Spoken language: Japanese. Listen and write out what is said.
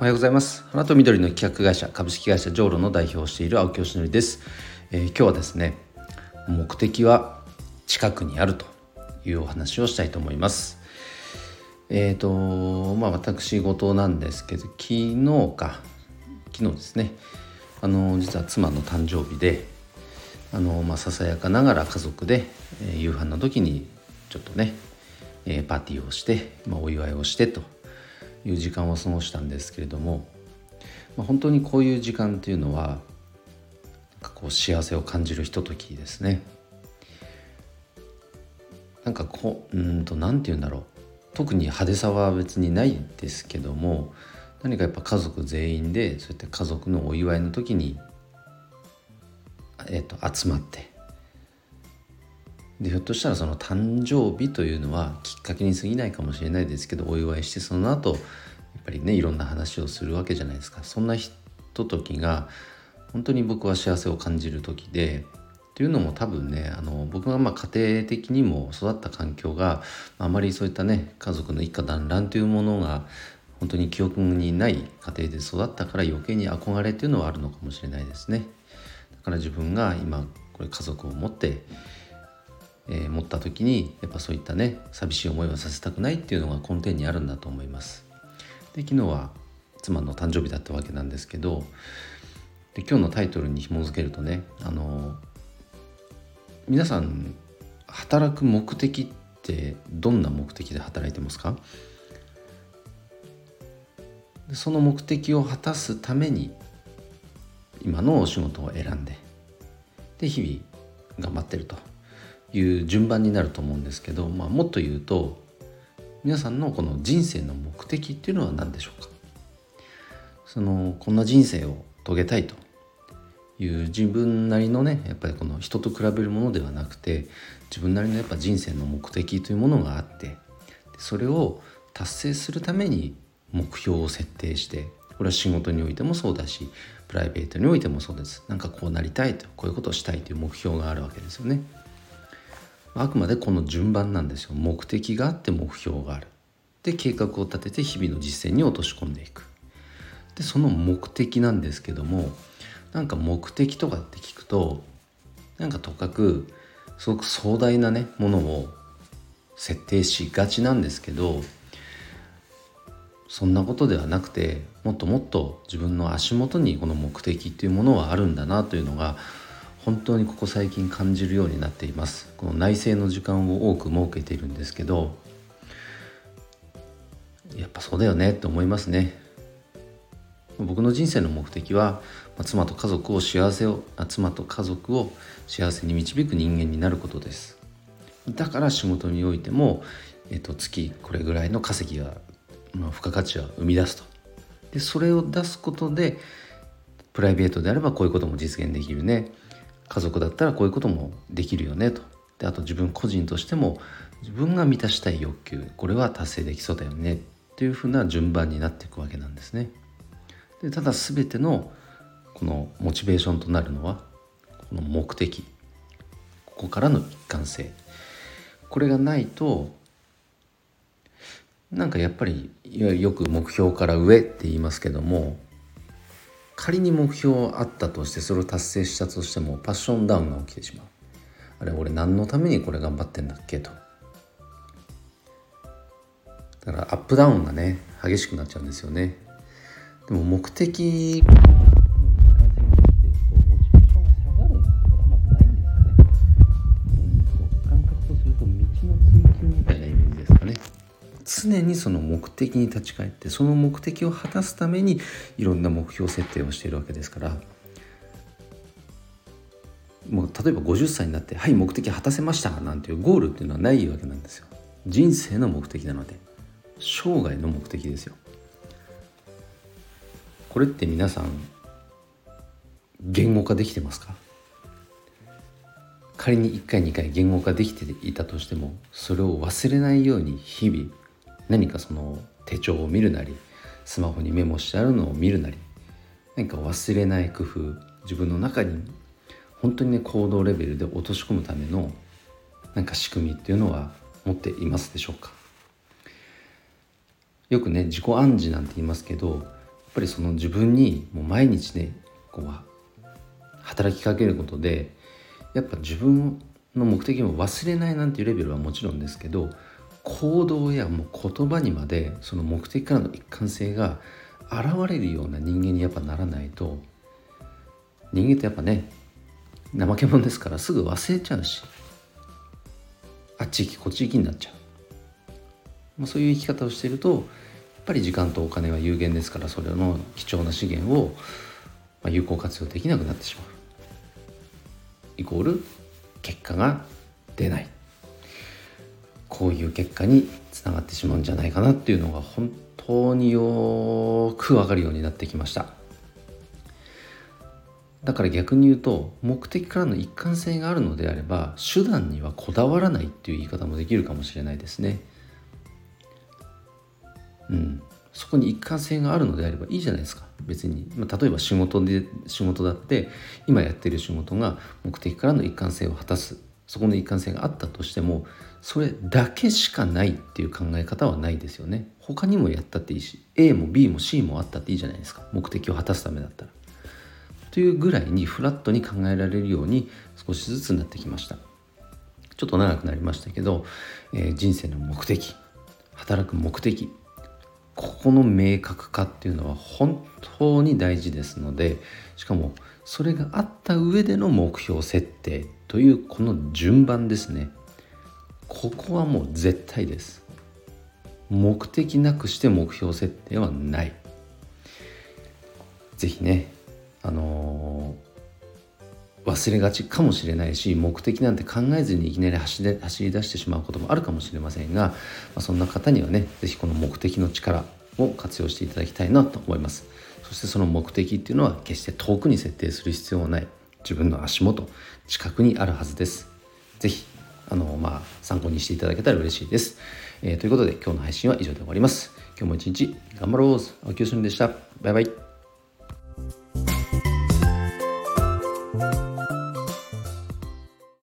おはようございます。花と緑の企画会社株式会社ジョーロの代表をしている青木よしのりです、えー、今日はですね目的は近くにあるというお話をしたいと思います。えっ、ー、とまあ私事なんですけど昨日か昨日ですね。あの実は妻の誕生日であのまあささやかながら家族で、えー、夕飯の時にちょっとね、えー、パーティーをして、まあ、お祝いをしてという時間を過ごしたんですけれども、まあ、本当にこういう時間というのはこう幸せを感じるひとときですね。なんかこううんと何て言うんだろう特に派手さは別にないですけども何かやっぱ家族全員でそうやって家族のお祝いの時に、えー、と集まってでひょっとしたらその誕生日というのはきっかけに過ぎないかもしれないですけどお祝いしてその後やっぱりねいろんな話をするわけじゃないですかそんなひとときが本当に僕は幸せを感じる時でというのも多分ねあの僕がま家庭的にも育った環境があまりそういったね家族の一家団らんというものが本当に記憶にない家庭で育ったから余計に憧れというのはあるのかもしれないですね。だから自分が今これ家族を持ってえー、持った時にやっぱそういったね寂しい思いをさせたくないっていうのが根底にあるんだと思います。で昨日は妻の誕生日だったわけなんですけどで今日のタイトルに紐付けるとねあの皆さん働く目的ってどんな目的で働いてますか？その目的を果たすために今のお仕事を選んでで日々頑張ってるという順番になると思うんですけど、まあ、もっと言うと皆さんのこの人生の目的っていうのは何でしょうか？そのこんな人生を遂げたいと。いう自分なりのねやっぱりこの人と比べるものではなくて自分なりのやっぱ人生の目的というものがあってそれを達成するために目標を設定してこれは仕事においてもそうだしプライベートにおいてもそうです。なんかこうなりたいとこういうことをしたいという目標があるわけですよね。あくまでこの順番なんですよ。目的があって目標がある。で計画を立てて日々の実践に落とし込んでいく。でその目的なんですけどもなんか目的とかって聞くとなんかとかくすごく壮大なねものを設定しがちなんですけどそんなことではなくてもっともっと自分の足元にこの目的っていうものはあるんだなというのが本当にここ最近感じるようになっています。この内省の時間を多く設けているんですけどやっぱそうだよねって思いますね。僕の人生の目的は妻と家族を幸せを妻と家族を幸せに導く人間になることです。だから仕事においても、えっと、月これぐらいの稼ぎが、まあ、付加価値は生み出すと。でそれを出すことでプライベートであればこういうことも実現できるね。家族だったらこういうこともできるよねとであと自分個人としても自分が満たしたい欲求これは達成できそうだよねっていうふうな順番になっていくわけなんですね。でただ全てのこのモチベーションとなるのはこの目的ここからの一貫性これがないとなんかやっぱりよく目標から上って言いますけども仮に目標あったとしてそれを達成したとしてもパッションダウンが起きてしまう。あれ俺何のためにこれ頑張ってんだっけ？と。だからアップダウンがね激しくなっちゃうんですよね。でも目的常にその目的に立ち返ってその目的を果たすためにいろんな目標設定をしているわけですからもう例えば50歳になって「はい目的果たせました」なんていうゴールっていうのはないわけなんですよ。人生の目的なので生涯の目的ですよ。これって皆さん言語化できてますか？仮に1回2回言語化できていたとしてもそれを忘れないように日々何かその手帳を見るなりスマホにメモしてあるのを見るなり何か忘れない工夫自分の中に本当にね行動レベルで落とし込むためのなんか仕組みっていうのは持っていますでしょうか？よくね自己暗示なんて言いますけどやっぱりその自分にもう毎日ねこう働きかけることでやっぱ自分の目的も忘れないなんていうレベルはもちろんですけど行動やもう言葉にまでその目的からの一貫性が現れるような人間にやっぱならないと人間ってやっぱね怠け者ですからすぐ忘れちゃうしあっち行きこっち行きになっちゃう、まあ、そういう生き方をしているとやっぱり時間とお金は有限ですからそれの貴重な資源を有効活用できなくなってしまう。イコール結果が出ない。こういう結果につながってしまうんじゃないかなっていうのが本当によくわかるようになってきました。だから逆に言うと目的からの一貫性があるのであれば手段にはこだわらないっていう言い方もできるかもしれないですね。うん。そこに一貫性があるのであればいいじゃないですか。別に、まあ、例えば仕事で仕事だって今やってる仕事が目的からの一貫性を果たす。そこの一貫性があったとしてもそれだけしかないっていう考え方はないですよね。他にもやったっていいし A も B も C もあったっていいじゃないですか。目的を果たすためだったら。というぐらいにフラットに考えられるように少しずつなってきました。ちょっと長くなりましたけど、えー、人生の目的働く目的ここの明確化っていうのは本当に大事ですのでしかもそれがあった上での目標設定というこの順番ですね。ここはもう絶対です。目的なくして目標設定はない。是非ねあのー、忘れがちかもしれないし目的なんて考えずにいきなり走り走り出してしまうこともあるかもしれませんが、まあ、そんな方にはね是非この目的の力を活用していただきたいなと思います。そしてその目的っていうのは決して遠くに設定する必要はない。自分の足元近くにあるはずです。是非あのまあ参考にしていただけたら嬉しいです、えー、ということで今日の配信は以上で終わります。今日も一日頑張ろう。青木よしでした。バイバイ。